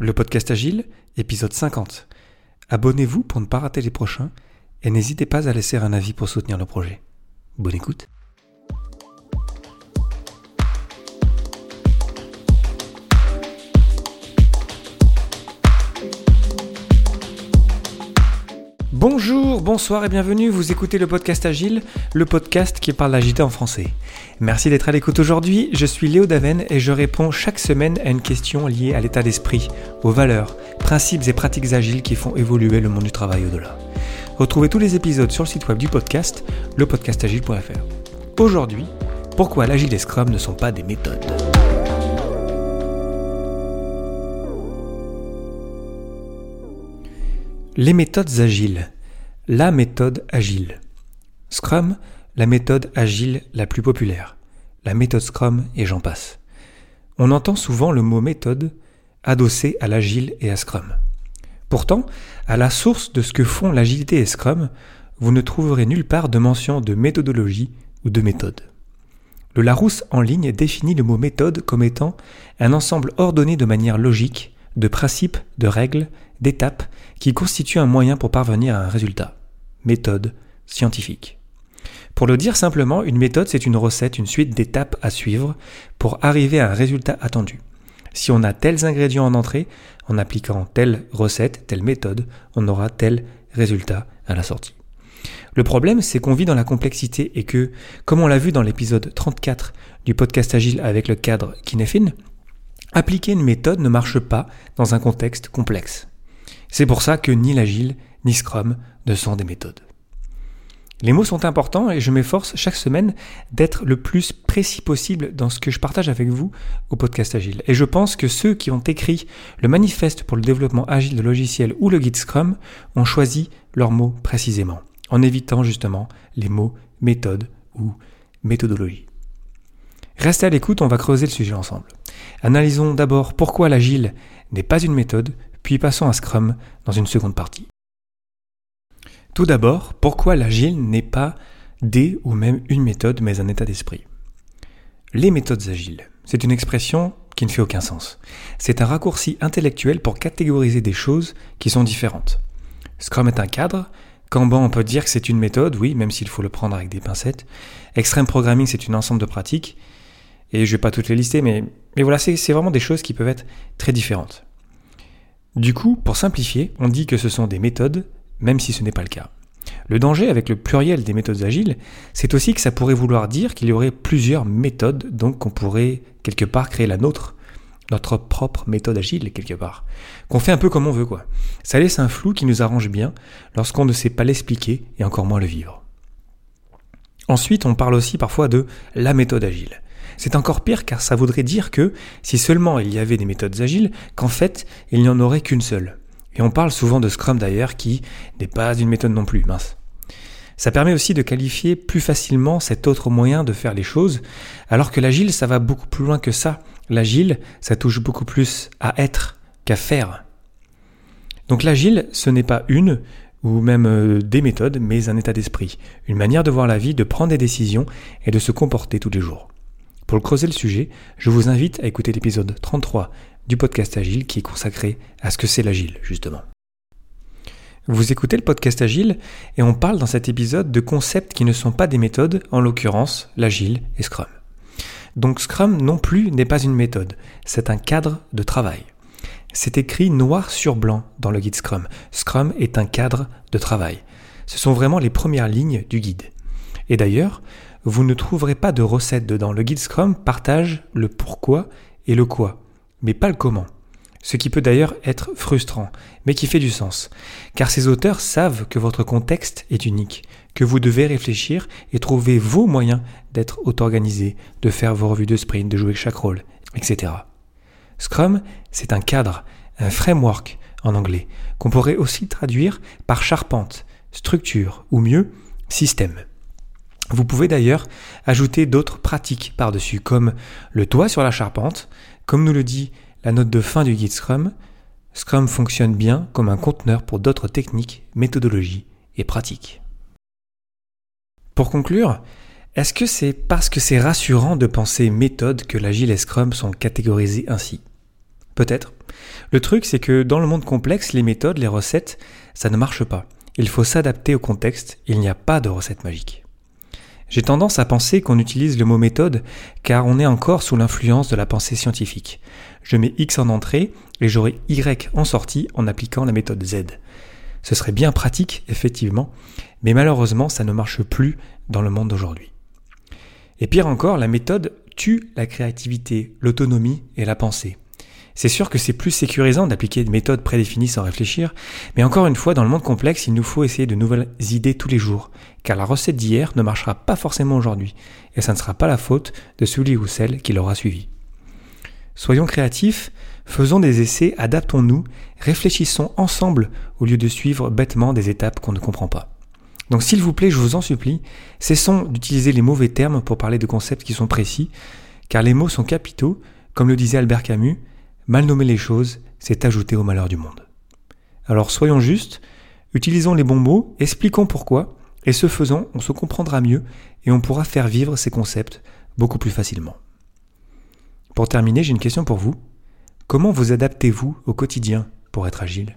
Le podcast Agile, épisode 50. Abonnez-vous pour ne pas rater les prochains et n'hésitez pas à laisser un avis pour soutenir le projet. Bonne écoute. Bonjour, bonsoir et bienvenue, vous écoutez le podcast Agile, le podcast qui parle d'agilité en français. Merci d'être à l'écoute aujourd'hui, je suis Léo Daven et je réponds chaque semaine à une question liée à l'état d'esprit, aux valeurs, principes et pratiques agiles qui font évoluer le monde du travail au-delà. Retrouvez tous les épisodes sur le site web du podcast, lepodcastagile.fr. Aujourd'hui, pourquoi l'agile et Scrum ne sont pas des méthodes? Les méthodes agiles. La méthode agile. Scrum, la méthode agile la plus populaire. La méthode Scrum et j'en passe. On entend souvent le mot méthode adossé à l'agile et à Scrum. Pourtant, à la source de ce que font l'agilité et Scrum, vous ne trouverez nulle part de mention de méthodologie ou de méthode. Le Larousse en ligne définit le mot méthode comme étant un ensemble ordonné de manière logique de principes, de règles, d'étapes qui constituent un moyen pour parvenir à un résultat. Méthode scientifique. Pour le dire simplement, une méthode, c'est une recette, une suite d'étapes à suivre pour arriver à un résultat attendu. Si on a tels ingrédients en entrée, en appliquant telle recette, telle méthode, on aura tel résultat à la sortie. Le problème, c'est qu'on vit dans la complexité et que, comme on l'a vu dans l'épisode 34 du podcast Agile avec le cadre Kinefin, appliquer une méthode ne marche pas dans un contexte complexe. C'est pour ça que ni l'agile ni Scrum ne sont des méthodes. Les mots sont importants et je m'efforce chaque semaine d'être le plus précis possible dans ce que je partage avec vous au podcast Agile. Et je pense que ceux qui ont écrit le manifeste pour le développement agile de logiciels ou le guide Scrum ont choisi leurs mots précisément, en évitant justement les mots méthode ou méthodologie. Restez à l'écoute, on va creuser le sujet ensemble. Analysons d'abord pourquoi l'agile n'est pas une méthode, puis passons à Scrum dans une seconde partie. Tout d'abord, pourquoi l'agile n'est pas des ou même une méthode, mais un état d'esprit? Les méthodes agiles, c'est une expression qui ne fait aucun sens. C'est un raccourci intellectuel pour catégoriser des choses qui sont différentes. Scrum est un cadre, Kanban, on peut dire que c'est une méthode, oui, même s'il faut le prendre avec des pincettes. Extreme Programming, c'est un ensemble de pratiques. Et je vais pas toutes les lister, mais voilà, c'est vraiment des choses qui peuvent être très différentes. Du coup, pour simplifier, on dit que ce sont des méthodes, même si ce n'est pas le cas. Le danger avec le pluriel des méthodes agiles, c'est aussi que ça pourrait vouloir dire qu'il y aurait plusieurs méthodes, donc qu'on pourrait quelque part créer la nôtre, notre propre méthode agile quelque part, qu'on fait un peu comme on veut quoi. Ça laisse un flou qui nous arrange bien lorsqu'on ne sait pas l'expliquer et encore moins le vivre. Ensuite, on parle aussi parfois de la méthode agile. C'est encore pire car ça voudrait dire que si seulement il y avait des méthodes agiles, qu'en fait il n'y en aurait qu'une seule. Et on parle souvent de Scrum d'ailleurs qui n'est pas une méthode non plus, mince. Ça permet aussi de qualifier plus facilement cet autre moyen de faire les choses, alors que l'agile ça va beaucoup plus loin que ça. L'agile ça touche beaucoup plus à être qu'à faire. Donc l'agile ce n'est pas une, ou même euh, des méthodes, mais un état d'esprit, une manière de voir la vie, de prendre des décisions et de se comporter tous les jours. Pour creuser le sujet, je vous invite à écouter l'épisode 33 du podcast Agile qui est consacré à ce que c'est l'agile, justement. Vous écoutez le podcast Agile et on parle dans cet épisode de concepts qui ne sont pas des méthodes, en l'occurrence l'Agile et Scrum. Donc Scrum non plus n'est pas une méthode, c'est un cadre de travail. C'est écrit noir sur blanc dans le guide Scrum. Scrum est un cadre de travail. Ce sont vraiment les premières lignes du guide. Et d'ailleurs, vous ne trouverez pas de recette dedans. Le guide Scrum partage le pourquoi et le quoi, mais pas le comment. Ce qui peut d'ailleurs être frustrant, mais qui fait du sens. Car ces auteurs savent que votre contexte est unique, que vous devez réfléchir et trouver vos moyens d'être auto-organisé, de faire vos revues de sprint, de jouer chaque rôle, etc. Scrum, c'est un cadre, un framework en anglais, qu'on pourrait aussi traduire par charpente, structure, ou mieux, système. Vous pouvez d'ailleurs ajouter d'autres pratiques par-dessus, comme le toit sur la charpente, comme nous le dit la note de fin du guide Scrum. Scrum fonctionne bien comme un conteneur pour d'autres techniques, méthodologies et pratiques. Pour conclure, est-ce que c'est parce que c'est rassurant de penser méthode que l'agile et Scrum sont catégorisés ainsi? Peut-être. Le truc, c'est que dans le monde complexe, les méthodes, les recettes, ça ne marche pas. Il faut s'adapter au contexte, il n'y a pas de recette magique. J'ai tendance à penser qu'on utilise le mot méthode car on est encore sous l'influence de la pensée scientifique. Je mets X en entrée et j'aurai Y en sortie en appliquant la méthode Z. Ce serait bien pratique, effectivement, mais malheureusement ça ne marche plus dans le monde d'aujourd'hui. Et pire encore, la méthode tue la créativité, l'autonomie et la pensée. C'est sûr que c'est plus sécurisant d'appliquer des méthodes prédéfinies sans réfléchir, mais encore une fois, dans le monde complexe, il nous faut essayer de nouvelles idées tous les jours, car la recette d'hier ne marchera pas forcément aujourd'hui, et ça ne sera pas la faute de celui ou celle qui l'aura suivi. Soyons créatifs, faisons des essais, adaptons-nous, réfléchissons ensemble au lieu de suivre bêtement des étapes qu'on ne comprend pas. Donc s'il vous plaît, je vous en supplie, cessons d'utiliser les mauvais termes pour parler de concepts qui sont précis, car les mots sont capitaux, comme le disait Albert Camus, Mal nommer les choses, c'est ajouter au malheur du monde. Alors soyons justes, utilisons les bons mots, expliquons pourquoi, et ce faisant, on se comprendra mieux et on pourra faire vivre ces concepts beaucoup plus facilement. Pour terminer, j'ai une question pour vous. Comment vous adaptez-vous au quotidien pour être agile?